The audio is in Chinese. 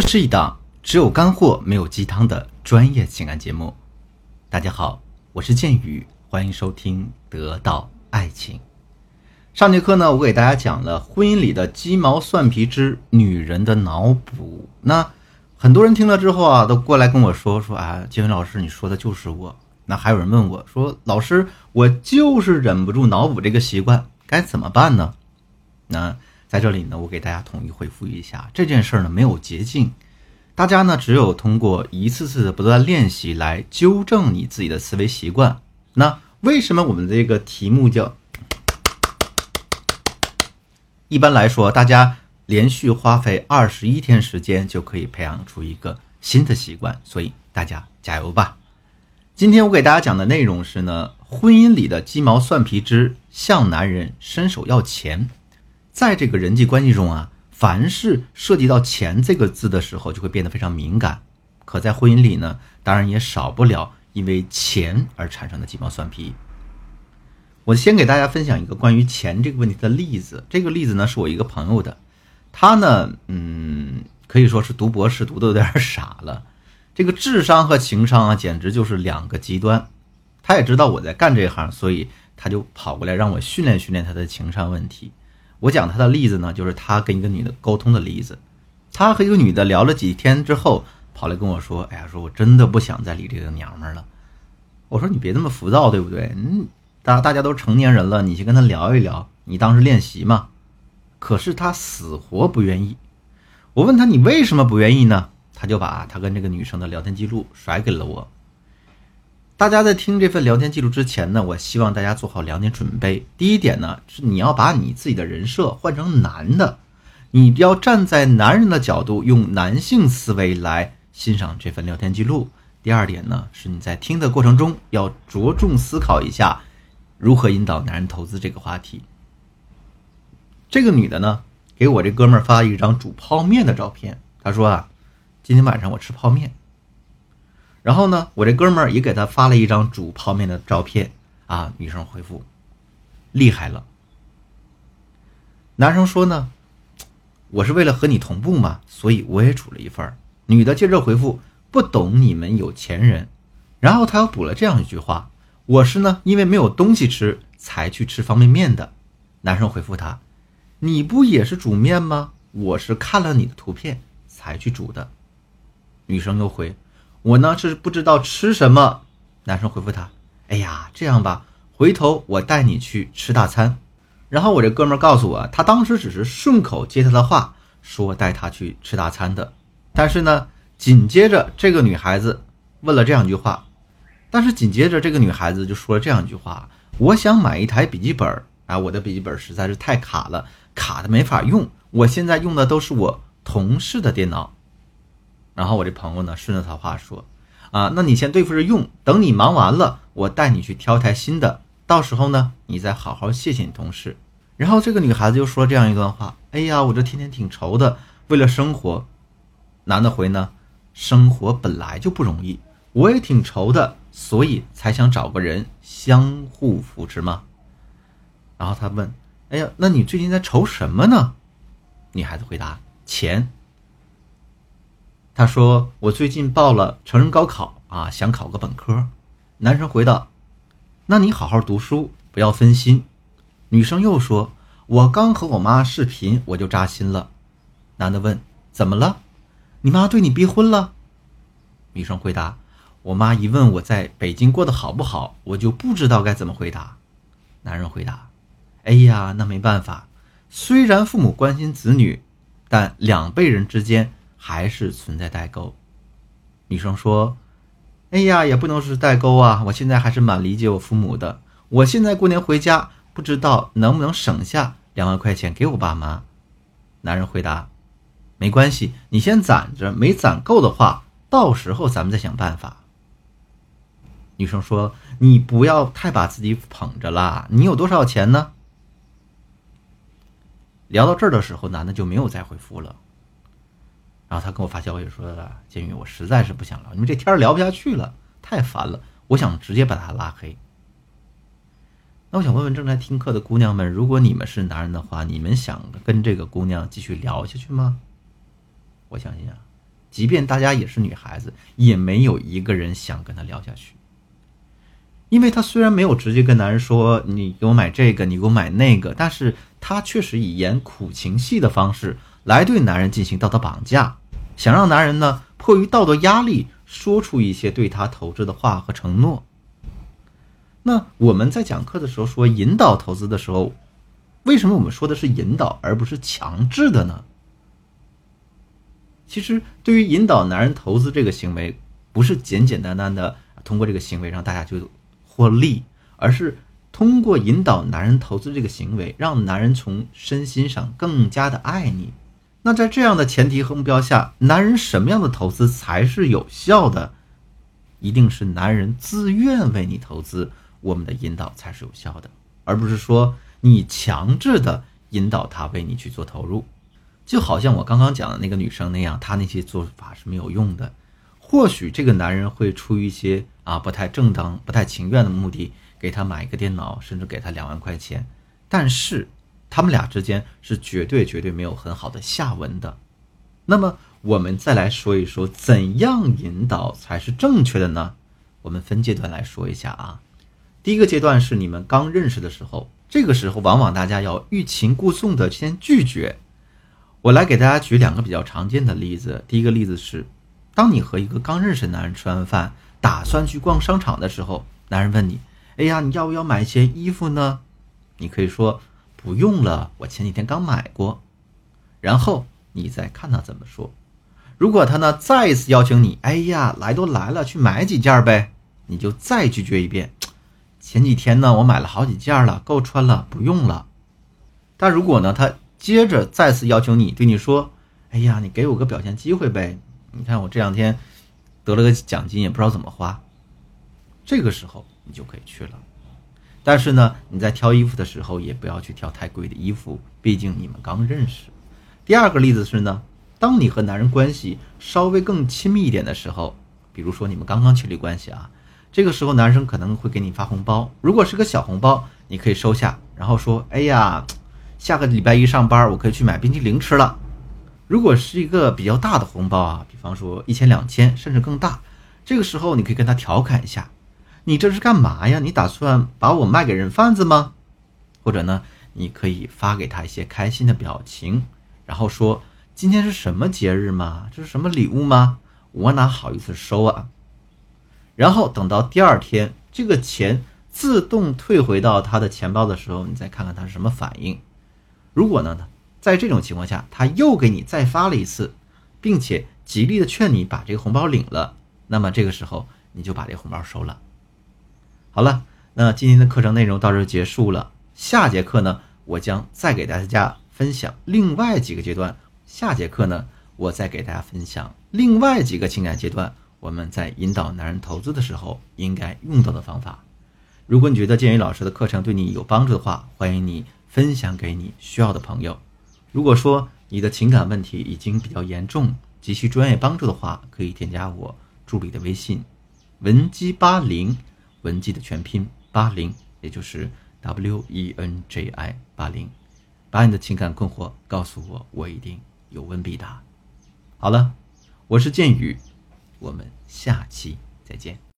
这是一档只有干货没有鸡汤的专业情感节目。大家好，我是剑宇，欢迎收听《得到爱情》。上节课呢，我给大家讲了婚姻里的鸡毛蒜皮之女人的脑补。那很多人听了之后啊，都过来跟我说说啊，金文老师，你说的就是我。那还有人问我说，老师，我就是忍不住脑补这个习惯，该怎么办呢？那在这里呢，我给大家统一回复一下，这件事儿呢没有捷径，大家呢只有通过一次次的不断练习来纠正你自己的思维习惯。那为什么我们这个题目叫？一般来说，大家连续花费二十一天时间就可以培养出一个新的习惯，所以大家加油吧！今天我给大家讲的内容是呢，婚姻里的鸡毛蒜皮之向男人伸手要钱。在这个人际关系中啊，凡是涉及到钱这个字的时候，就会变得非常敏感。可在婚姻里呢，当然也少不了因为钱而产生的鸡毛蒜皮。我先给大家分享一个关于钱这个问题的例子。这个例子呢，是我一个朋友的，他呢，嗯，可以说是读博士读的有点傻了。这个智商和情商啊，简直就是两个极端。他也知道我在干这行，所以他就跑过来让我训练训练他的情商问题。我讲他的例子呢，就是他跟一个女的沟通的例子。他和一个女的聊了几天之后，跑来跟我说：“哎呀，说我真的不想再理这个娘们了。”我说：“你别那么浮躁，对不对？嗯，大大家都成年人了，你去跟他聊一聊，你当是练习嘛。”可是他死活不愿意。我问他：“你为什么不愿意呢？”他就把他跟这个女生的聊天记录甩给了我。大家在听这份聊天记录之前呢，我希望大家做好两点准备。第一点呢，是你要把你自己的人设换成男的，你要站在男人的角度，用男性思维来欣赏这份聊天记录。第二点呢，是你在听的过程中要着重思考一下，如何引导男人投资这个话题。这个女的呢，给我这哥们儿发一张煮泡面的照片，她说啊。今天晚上我吃泡面，然后呢，我这哥们儿也给他发了一张煮泡面的照片啊。女生回复：厉害了。男生说呢，我是为了和你同步嘛，所以我也煮了一份儿。女的接着回复：不懂你们有钱人。然后他又补了这样一句话：我是呢，因为没有东西吃才去吃方便面的。男生回复他：你不也是煮面吗？我是看了你的图片才去煮的。女生又回：“我呢是不知道吃什么。”男生回复她：“哎呀，这样吧，回头我带你去吃大餐。”然后我这哥们儿告诉我，他当时只是顺口接他的话，说带他去吃大餐的。但是呢，紧接着这个女孩子问了这样一句话，但是紧接着这个女孩子就说了这样一句话：“我想买一台笔记本啊，我的笔记本实在是太卡了，卡的没法用。我现在用的都是我同事的电脑。”然后我这朋友呢，顺着他话说，啊，那你先对付着用，等你忙完了，我带你去挑台新的，到时候呢，你再好好谢谢你同事。然后这个女孩子又说这样一段话，哎呀，我这天天挺愁的，为了生活。男的回呢，生活本来就不容易，我也挺愁的，所以才想找个人相互扶持嘛。然后他问，哎呀，那你最近在愁什么呢？女孩子回答，钱。他说：“我最近报了成人高考啊，想考个本科。”男生回道：“那你好好读书，不要分心。”女生又说：“我刚和我妈视频，我就扎心了。”男的问：“怎么了？你妈对你逼婚了？”女生回答：“我妈一问我在北京过得好不好，我就不知道该怎么回答。”男人回答：“哎呀，那没办法，虽然父母关心子女，但两辈人之间……”还是存在代沟。女生说：“哎呀，也不能是代沟啊！我现在还是蛮理解我父母的。我现在过年回家，不知道能不能省下两万块钱给我爸妈。”男人回答：“没关系，你先攒着，没攒够的话，到时候咱们再想办法。”女生说：“你不要太把自己捧着啦，你有多少钱呢？”聊到这儿的时候，男的就没有再回复了。然后他跟我发消息说：“建宇，我实在是不想聊，你们这天聊不下去了，太烦了，我想直接把他拉黑。”那我想问问正在听课的姑娘们，如果你们是男人的话，你们想跟这个姑娘继续聊下去吗？我相信啊，即便大家也是女孩子，也没有一个人想跟她聊下去。因为她虽然没有直接跟男人说你给我买这个，你给我买那个，但是她确实以演苦情戏的方式来对男人进行道德绑架，想让男人呢迫于道德压力说出一些对他投资的话和承诺。那我们在讲课的时候说引导投资的时候，为什么我们说的是引导而不是强制的呢？其实，对于引导男人投资这个行为，不是简简单单的通过这个行为让大家就获利，而是通过引导男人投资这个行为，让男人从身心上更加的爱你。那在这样的前提和目标下，男人什么样的投资才是有效的？一定是男人自愿为你投资，我们的引导才是有效的，而不是说你强制的引导他为你去做投入。就好像我刚刚讲的那个女生那样，她那些做法是没有用的。或许这个男人会出于一些啊不太正当、不太情愿的目的，给她买一个电脑，甚至给她两万块钱。但是他们俩之间是绝对绝对没有很好的下文的。那么我们再来说一说，怎样引导才是正确的呢？我们分阶段来说一下啊。第一个阶段是你们刚认识的时候，这个时候往往大家要欲擒故纵的先拒绝。我来给大家举两个比较常见的例子。第一个例子是，当你和一个刚认识的男人吃完饭，打算去逛商场的时候，男人问你：“哎呀，你要不要买一些衣服呢？”你可以说：“不用了，我前几天刚买过。”然后你再看他怎么说。如果他呢再一次邀请你：“哎呀，来都来了，去买几件呗。”你就再拒绝一遍：“前几天呢我买了好几件了，够穿了，不用了。”但如果呢他。接着再次邀请你，对你说：“哎呀，你给我个表现机会呗！你看我这两天得了个奖金，也不知道怎么花。”这个时候你就可以去了。但是呢，你在挑衣服的时候也不要去挑太贵的衣服，毕竟你们刚认识。第二个例子是呢，当你和男人关系稍微更亲密一点的时候，比如说你们刚刚确立关系啊，这个时候男生可能会给你发红包。如果是个小红包，你可以收下，然后说：“哎呀。”下个礼拜一上班，我可以去买冰淇淋吃了。如果是一个比较大的红包啊，比方说一千、两千，甚至更大，这个时候你可以跟他调侃一下：“你这是干嘛呀？你打算把我卖给人贩子吗？”或者呢，你可以发给他一些开心的表情，然后说：“今天是什么节日吗？这是什么礼物吗？我哪好意思收啊？”然后等到第二天这个钱自动退回到他的钱包的时候，你再看看他是什么反应。如果呢，在这种情况下，他又给你再发了一次，并且极力的劝你把这个红包领了，那么这个时候你就把这个红包收了。好了，那今天的课程内容到这结束了。下节课呢，我将再给大家分享另外几个阶段。下节课呢，我再给大家分享另外几个情感阶段，我们在引导男人投资的时候应该用到的方法。如果你觉得建宇老师的课程对你有帮助的话，欢迎你。分享给你需要的朋友。如果说你的情感问题已经比较严重，急需专业帮助的话，可以添加我助理的微信，文姬八零，文姬的全拼八零，也就是 W E N J I 八零，把你的情感困惑告诉我，我一定有问必答。好了，我是剑宇，我们下期再见。